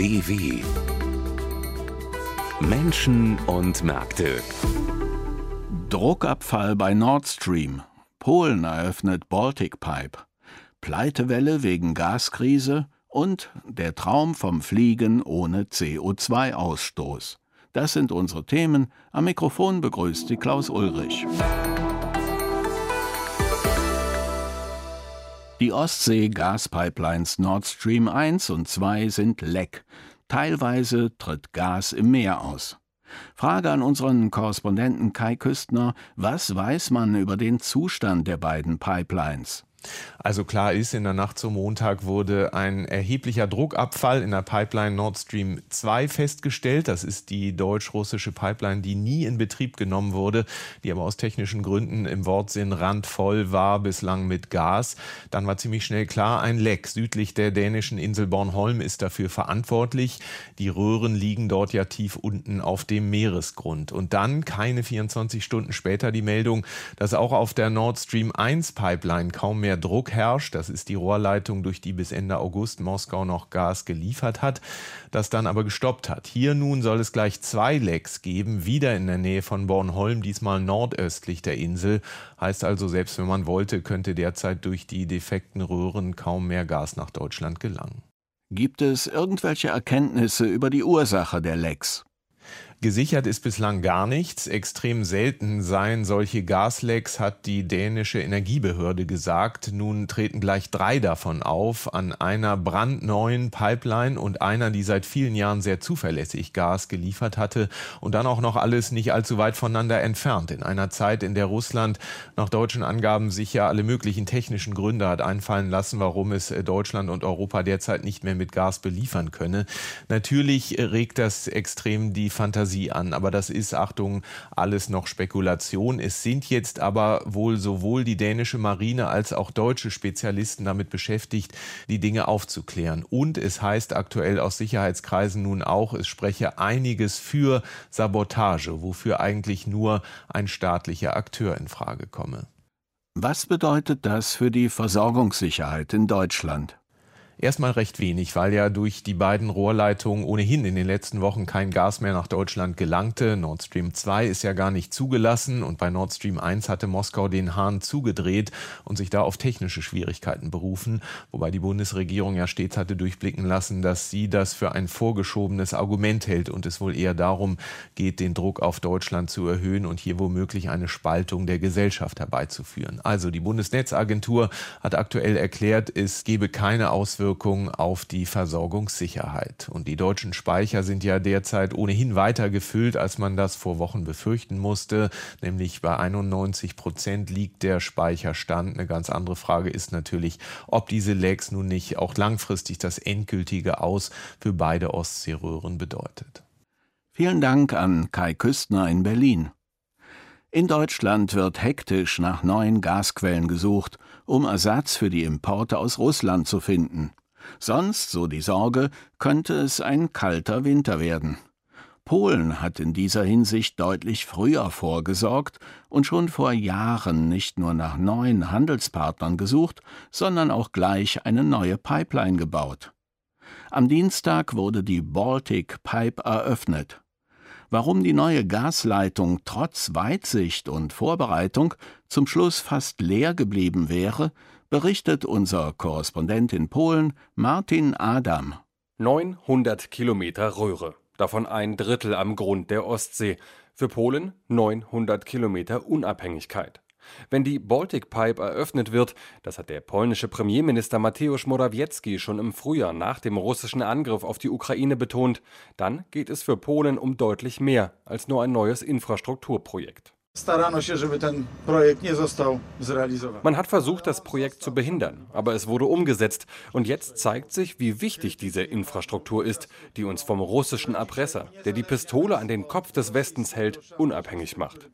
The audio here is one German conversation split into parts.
DW Menschen und Märkte Druckabfall bei Nord Stream. Polen eröffnet Baltic Pipe. Pleitewelle wegen Gaskrise und der Traum vom Fliegen ohne CO2-Ausstoß. Das sind unsere Themen. Am Mikrofon begrüßt Sie Klaus Ulrich. Die Ostsee-Gaspipelines Nord Stream 1 und 2 sind leck. Teilweise tritt Gas im Meer aus. Frage an unseren Korrespondenten Kai Küstner: Was weiß man über den Zustand der beiden Pipelines? Also klar ist, in der Nacht zum Montag wurde ein erheblicher Druckabfall in der Pipeline Nord Stream 2 festgestellt. Das ist die deutsch-russische Pipeline, die nie in Betrieb genommen wurde, die aber aus technischen Gründen im Wortsinn randvoll war, bislang mit Gas. Dann war ziemlich schnell klar, ein Leck südlich der dänischen Insel Bornholm ist dafür verantwortlich. Die Röhren liegen dort ja tief unten auf dem Meeresgrund. Und dann, keine 24 Stunden später, die Meldung, dass auch auf der Nord Stream 1 Pipeline kaum mehr mehr Druck herrscht. Das ist die Rohrleitung, durch die bis Ende August Moskau noch Gas geliefert hat, das dann aber gestoppt hat. Hier nun soll es gleich zwei Lecks geben, wieder in der Nähe von Bornholm, diesmal nordöstlich der Insel. Heißt also, selbst wenn man wollte, könnte derzeit durch die defekten Röhren kaum mehr Gas nach Deutschland gelangen. Gibt es irgendwelche Erkenntnisse über die Ursache der Lecks? Gesichert ist bislang gar nichts. Extrem selten seien solche Gaslecks, hat die dänische Energiebehörde gesagt. Nun treten gleich drei davon auf, an einer brandneuen Pipeline und einer, die seit vielen Jahren sehr zuverlässig Gas geliefert hatte und dann auch noch alles nicht allzu weit voneinander entfernt. In einer Zeit, in der Russland nach deutschen Angaben sich ja alle möglichen technischen Gründe hat einfallen lassen, warum es äh, Deutschland und Europa derzeit nicht mehr mit Gas beliefern könne. Natürlich regt das extrem die Fantasie Fantasie an. Aber das ist, Achtung, alles noch Spekulation. Es sind jetzt aber wohl sowohl die dänische Marine als auch deutsche Spezialisten damit beschäftigt, die Dinge aufzuklären. Und es heißt aktuell aus Sicherheitskreisen nun auch, es spreche einiges für Sabotage, wofür eigentlich nur ein staatlicher Akteur in Frage komme. Was bedeutet das für die Versorgungssicherheit in Deutschland? Erstmal recht wenig, weil ja durch die beiden Rohrleitungen ohnehin in den letzten Wochen kein Gas mehr nach Deutschland gelangte. Nord Stream 2 ist ja gar nicht zugelassen und bei Nord Stream 1 hatte Moskau den Hahn zugedreht und sich da auf technische Schwierigkeiten berufen, wobei die Bundesregierung ja stets hatte durchblicken lassen, dass sie das für ein vorgeschobenes Argument hält und es wohl eher darum geht, den Druck auf Deutschland zu erhöhen und hier womöglich eine Spaltung der Gesellschaft herbeizuführen. Also die Bundesnetzagentur hat aktuell erklärt, es gebe keine Auswirkungen Auswirkungen auf die Versorgungssicherheit. Und die deutschen Speicher sind ja derzeit ohnehin weiter gefüllt, als man das vor Wochen befürchten musste. Nämlich bei 91 Prozent liegt der Speicherstand. Eine ganz andere Frage ist natürlich, ob diese Lecks nun nicht auch langfristig das endgültige Aus für beide Ostseeröhren bedeutet. Vielen Dank an Kai Küstner in Berlin. In Deutschland wird hektisch nach neuen Gasquellen gesucht, um Ersatz für die Importe aus Russland zu finden. Sonst, so die Sorge, könnte es ein kalter Winter werden. Polen hat in dieser Hinsicht deutlich früher vorgesorgt und schon vor Jahren nicht nur nach neuen Handelspartnern gesucht, sondern auch gleich eine neue Pipeline gebaut. Am Dienstag wurde die Baltic Pipe eröffnet. Warum die neue Gasleitung trotz Weitsicht und Vorbereitung zum Schluss fast leer geblieben wäre, berichtet unser Korrespondent in Polen Martin Adam. 900 Kilometer Röhre, davon ein Drittel am Grund der Ostsee. Für Polen 900 Kilometer Unabhängigkeit. Wenn die Baltic Pipe eröffnet wird, das hat der polnische Premierminister Mateusz Morawiecki schon im Frühjahr nach dem russischen Angriff auf die Ukraine betont, dann geht es für Polen um deutlich mehr als nur ein neues Infrastrukturprojekt. Man hat versucht, das Projekt zu behindern, aber es wurde umgesetzt. Und jetzt zeigt sich, wie wichtig diese Infrastruktur ist, die uns vom russischen Erpresser, der die Pistole an den Kopf des Westens hält, unabhängig macht.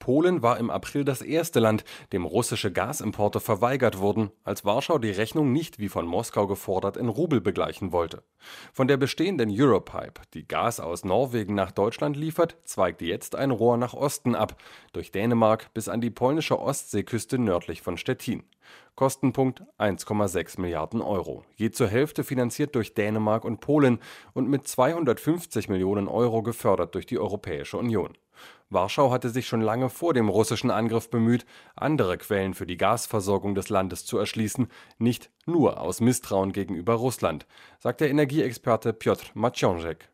Polen war im April das erste Land, dem russische Gasimporte verweigert wurden, als Warschau die Rechnung nicht wie von Moskau gefordert in Rubel begleichen wollte. Von der bestehenden Europipe, die Gas aus Norwegen nach Deutschland liefert, zweigt jetzt ein Rohr nach Osten ab, durch Dänemark bis an die polnische Ostseeküste nördlich von Stettin. Kostenpunkt 1,6 Milliarden Euro, je zur Hälfte finanziert durch Dänemark und Polen und mit 250 Millionen Euro gefördert durch die Europäische Union. Warschau hatte sich schon lange vor dem russischen Angriff bemüht, andere Quellen für die Gasversorgung des Landes zu erschließen, nicht nur aus Misstrauen gegenüber Russland, sagt der Energieexperte Piotr Maciążek.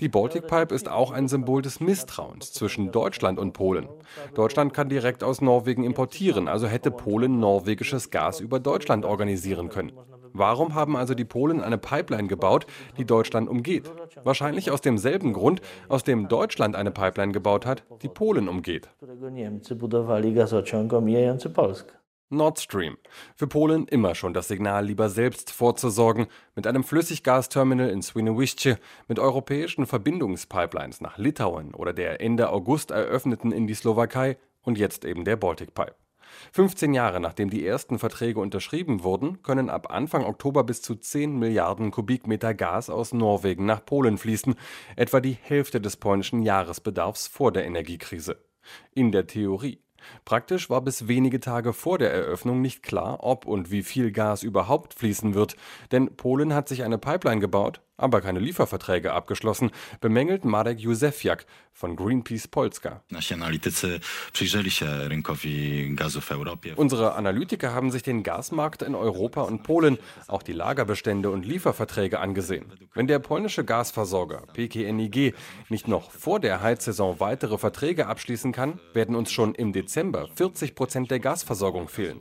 Die Baltic Pipe ist auch ein Symbol des Misstrauens zwischen Deutschland und Polen. Deutschland kann direkt aus Norwegen importieren, also hätte Polen norwegisches Gas über Deutschland organisieren können. Warum haben also die Polen eine Pipeline gebaut, die Deutschland umgeht? Wahrscheinlich aus demselben Grund, aus dem Deutschland eine Pipeline gebaut hat, die Polen umgeht. Nord Stream. Für Polen immer schon das Signal, lieber selbst vorzusorgen, mit einem Flüssiggasterminal in Swinoujście, mit europäischen Verbindungspipelines nach Litauen oder der Ende August eröffneten in die Slowakei und jetzt eben der Baltic Pipe. 15 Jahre nachdem die ersten Verträge unterschrieben wurden, können ab Anfang Oktober bis zu 10 Milliarden Kubikmeter Gas aus Norwegen nach Polen fließen, etwa die Hälfte des polnischen Jahresbedarfs vor der Energiekrise. In der Theorie. Praktisch war bis wenige Tage vor der Eröffnung nicht klar, ob und wie viel Gas überhaupt fließen wird, denn Polen hat sich eine Pipeline gebaut, aber keine Lieferverträge abgeschlossen, bemängelt Marek Józefiak von Greenpeace Polska. Unsere Analytiker haben sich den Gasmarkt in Europa und Polen, auch die Lagerbestände und Lieferverträge angesehen. Wenn der polnische Gasversorger PKNIG nicht noch vor der Heizsaison weitere Verträge abschließen kann, werden uns schon im Dezember 40 Prozent der Gasversorgung fehlen.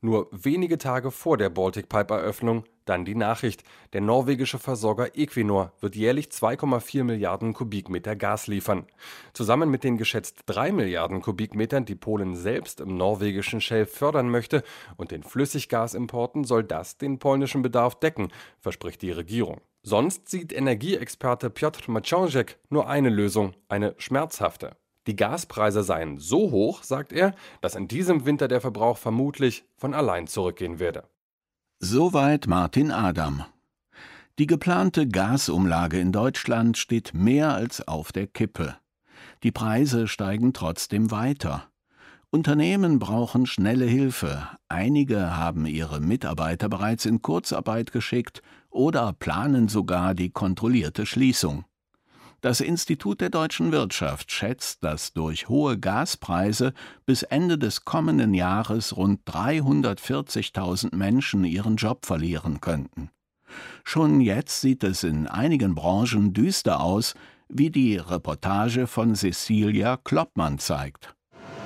Nur wenige Tage vor der Baltic Pipe Eröffnung dann die Nachricht, der norwegische Versorger Equinor wird jährlich 2,4 Milliarden Kubikmeter Gas liefern. Zusammen mit den geschätzt 3 Milliarden Kubikmetern, die Polen selbst im norwegischen Schelf fördern möchte, und den Flüssiggasimporten soll das den polnischen Bedarf decken, verspricht die Regierung. Sonst sieht Energieexperte Piotr Maciążek nur eine Lösung, eine schmerzhafte. Die Gaspreise seien so hoch, sagt er, dass in diesem Winter der Verbrauch vermutlich von allein zurückgehen werde. Soweit Martin Adam. Die geplante Gasumlage in Deutschland steht mehr als auf der Kippe. Die Preise steigen trotzdem weiter. Unternehmen brauchen schnelle Hilfe. Einige haben ihre Mitarbeiter bereits in Kurzarbeit geschickt oder planen sogar die kontrollierte Schließung. Das Institut der deutschen Wirtschaft schätzt, dass durch hohe Gaspreise bis Ende des kommenden Jahres rund 340.000 Menschen ihren Job verlieren könnten. Schon jetzt sieht es in einigen Branchen düster aus, wie die Reportage von Cecilia Kloppmann zeigt.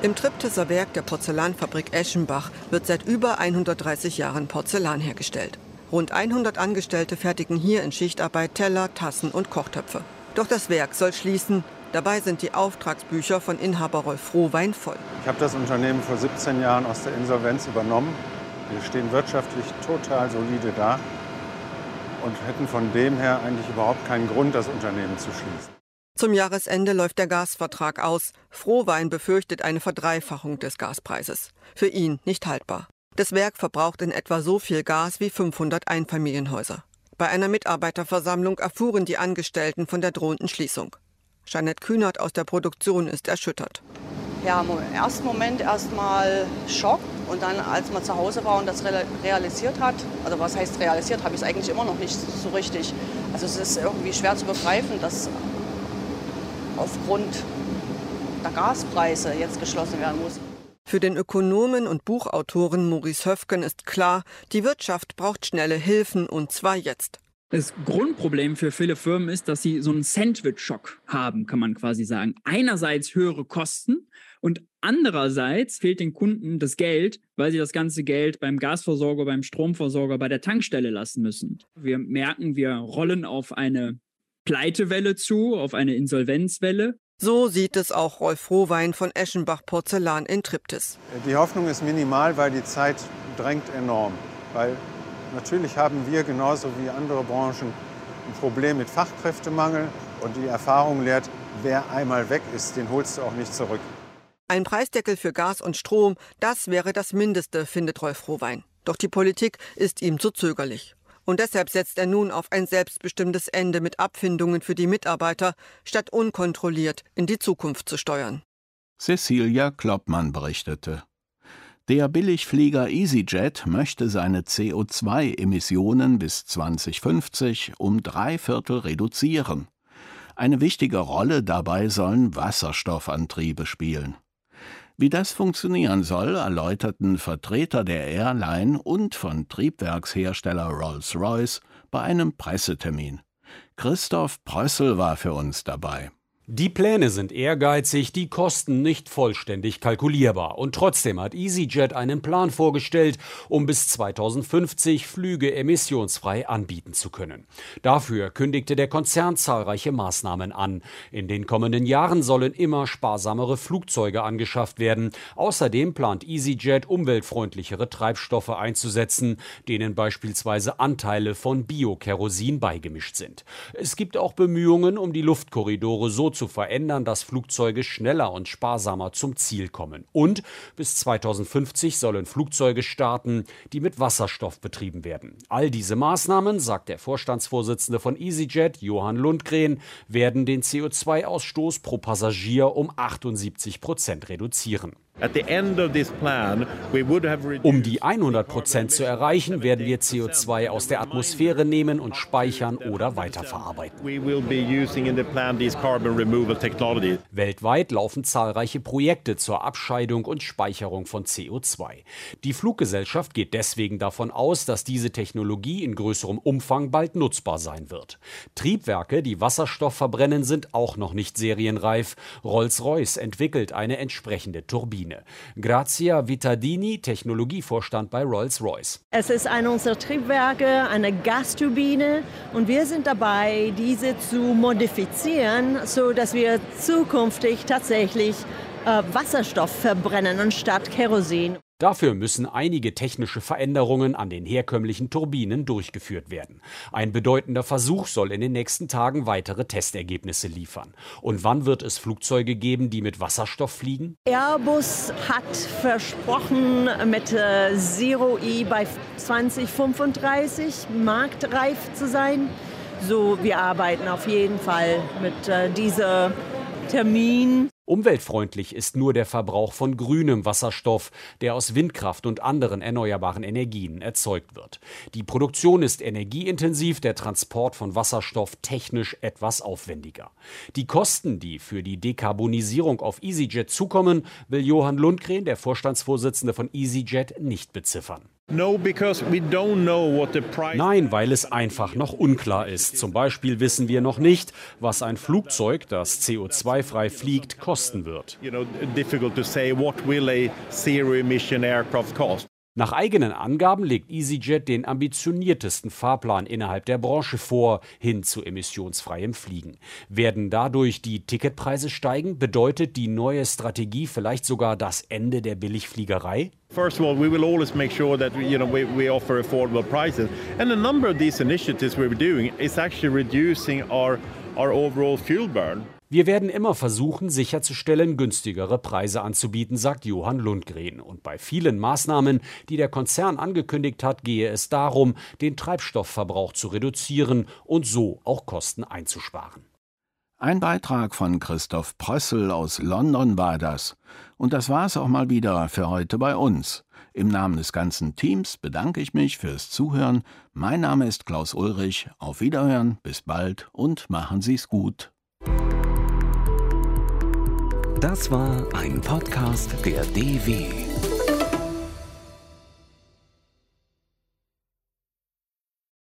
Im Triptisser Werk der Porzellanfabrik Eschenbach wird seit über 130 Jahren Porzellan hergestellt. Rund 100 Angestellte fertigen hier in Schichtarbeit Teller, Tassen und Kochtöpfe. Doch das Werk soll schließen. Dabei sind die Auftragsbücher von Inhaber Rolf Frohwein voll. Ich habe das Unternehmen vor 17 Jahren aus der Insolvenz übernommen. Wir stehen wirtschaftlich total solide da und hätten von dem her eigentlich überhaupt keinen Grund, das Unternehmen zu schließen. Zum Jahresende läuft der Gasvertrag aus. Frohwein befürchtet eine Verdreifachung des Gaspreises. Für ihn nicht haltbar. Das Werk verbraucht in etwa so viel Gas wie 500 Einfamilienhäuser. Bei einer Mitarbeiterversammlung erfuhren die Angestellten von der drohenden Schließung. Jeanette Kühnert aus der Produktion ist erschüttert. Ja, im ersten Moment erstmal Schock und dann, als man zu Hause war und das realisiert hat, also was heißt realisiert, habe ich es eigentlich immer noch nicht so richtig. Also es ist irgendwie schwer zu begreifen, dass aufgrund der Gaspreise jetzt geschlossen werden muss. Für den Ökonomen und Buchautoren Maurice Höfgen ist klar, die Wirtschaft braucht schnelle Hilfen und zwar jetzt. Das Grundproblem für viele Firmen ist, dass sie so einen Sandwich-Schock haben, kann man quasi sagen. Einerseits höhere Kosten und andererseits fehlt den Kunden das Geld, weil sie das ganze Geld beim Gasversorger, beim Stromversorger, bei der Tankstelle lassen müssen. Wir merken, wir rollen auf eine Pleitewelle zu, auf eine Insolvenzwelle. So sieht es auch Rolf Rohwein von Eschenbach Porzellan in Triptis. Die Hoffnung ist minimal, weil die Zeit drängt enorm. Weil natürlich haben wir genauso wie andere Branchen ein Problem mit Fachkräftemangel und die Erfahrung lehrt, wer einmal weg ist, den holst du auch nicht zurück. Ein Preisdeckel für Gas und Strom, das wäre das Mindeste, findet Rolf Rohwein. Doch die Politik ist ihm zu zögerlich. Und deshalb setzt er nun auf ein selbstbestimmtes Ende mit Abfindungen für die Mitarbeiter, statt unkontrolliert in die Zukunft zu steuern. Cecilia Kloppmann berichtete. Der Billigflieger EasyJet möchte seine CO2-Emissionen bis 2050 um drei Viertel reduzieren. Eine wichtige Rolle dabei sollen Wasserstoffantriebe spielen. Wie das funktionieren soll, erläuterten Vertreter der Airline und von Triebwerkshersteller Rolls-Royce bei einem Pressetermin. Christoph Prössel war für uns dabei. Die Pläne sind ehrgeizig, die Kosten nicht vollständig kalkulierbar. Und trotzdem hat EasyJet einen Plan vorgestellt, um bis 2050 Flüge emissionsfrei anbieten zu können. Dafür kündigte der Konzern zahlreiche Maßnahmen an. In den kommenden Jahren sollen immer sparsamere Flugzeuge angeschafft werden. Außerdem plant EasyJet umweltfreundlichere Treibstoffe einzusetzen, denen beispielsweise Anteile von Biokerosin beigemischt sind. Es gibt auch Bemühungen, um die Luftkorridore so zu verändern, dass Flugzeuge schneller und sparsamer zum Ziel kommen. Und bis 2050 sollen Flugzeuge starten, die mit Wasserstoff betrieben werden. All diese Maßnahmen, sagt der Vorstandsvorsitzende von EasyJet, Johann Lundgren, werden den CO2-Ausstoß pro Passagier um 78 Prozent reduzieren. Um die 100 Prozent zu erreichen, werden wir CO2 aus der Atmosphäre nehmen und speichern oder weiterverarbeiten. Weltweit laufen zahlreiche Projekte zur Abscheidung und Speicherung von CO2. Die Fluggesellschaft geht deswegen davon aus, dass diese Technologie in größerem Umfang bald nutzbar sein wird. Triebwerke, die Wasserstoff verbrennen, sind auch noch nicht serienreif. Rolls-Royce entwickelt eine entsprechende Turbine. Turbine. Grazia Vitadini, Technologievorstand bei Rolls-Royce. Es ist eine unserer Triebwerke, eine Gasturbine und wir sind dabei, diese zu modifizieren, sodass wir zukünftig tatsächlich äh, Wasserstoff verbrennen anstatt Kerosin. Dafür müssen einige technische Veränderungen an den herkömmlichen Turbinen durchgeführt werden. Ein bedeutender Versuch soll in den nächsten Tagen weitere Testergebnisse liefern. Und wann wird es Flugzeuge geben, die mit Wasserstoff fliegen? Airbus hat versprochen, mit äh, Zero E bei 2035 marktreif zu sein. So, wir arbeiten auf jeden Fall mit äh, diesem Termin. Umweltfreundlich ist nur der Verbrauch von grünem Wasserstoff, der aus Windkraft und anderen erneuerbaren Energien erzeugt wird. Die Produktion ist energieintensiv, der Transport von Wasserstoff technisch etwas aufwendiger. Die Kosten, die für die Dekarbonisierung auf EasyJet zukommen, will Johann Lundgren, der Vorstandsvorsitzende von EasyJet, nicht beziffern. Nein, weil es einfach noch unklar ist. Zum Beispiel wissen wir noch nicht, was ein Flugzeug, das CO2-frei fliegt, kosten wird. Nach eigenen Angaben legt EasyJet den ambitioniertesten Fahrplan innerhalb der Branche vor, hin zu emissionsfreiem Fliegen. Werden dadurch die Ticketpreise steigen, bedeutet die neue Strategie vielleicht sogar das Ende der Billigfliegerei? First of all, we will always make sure that you know we, we offer affordable prices, and a number of these initiatives we're doing is actually reducing our our overall fuel burn. Wir werden immer versuchen, sicherzustellen, günstigere Preise anzubieten, sagt Johann Lundgren. Und bei vielen Maßnahmen, die der Konzern angekündigt hat, gehe es darum, den Treibstoffverbrauch zu reduzieren und so auch Kosten einzusparen. Ein Beitrag von Christoph Prössel aus London war das. Und das war es auch mal wieder für heute bei uns. Im Namen des ganzen Teams bedanke ich mich fürs Zuhören. Mein Name ist Klaus Ulrich. Auf Wiederhören, bis bald und machen Sie's gut. Das war ein Podcast der DW.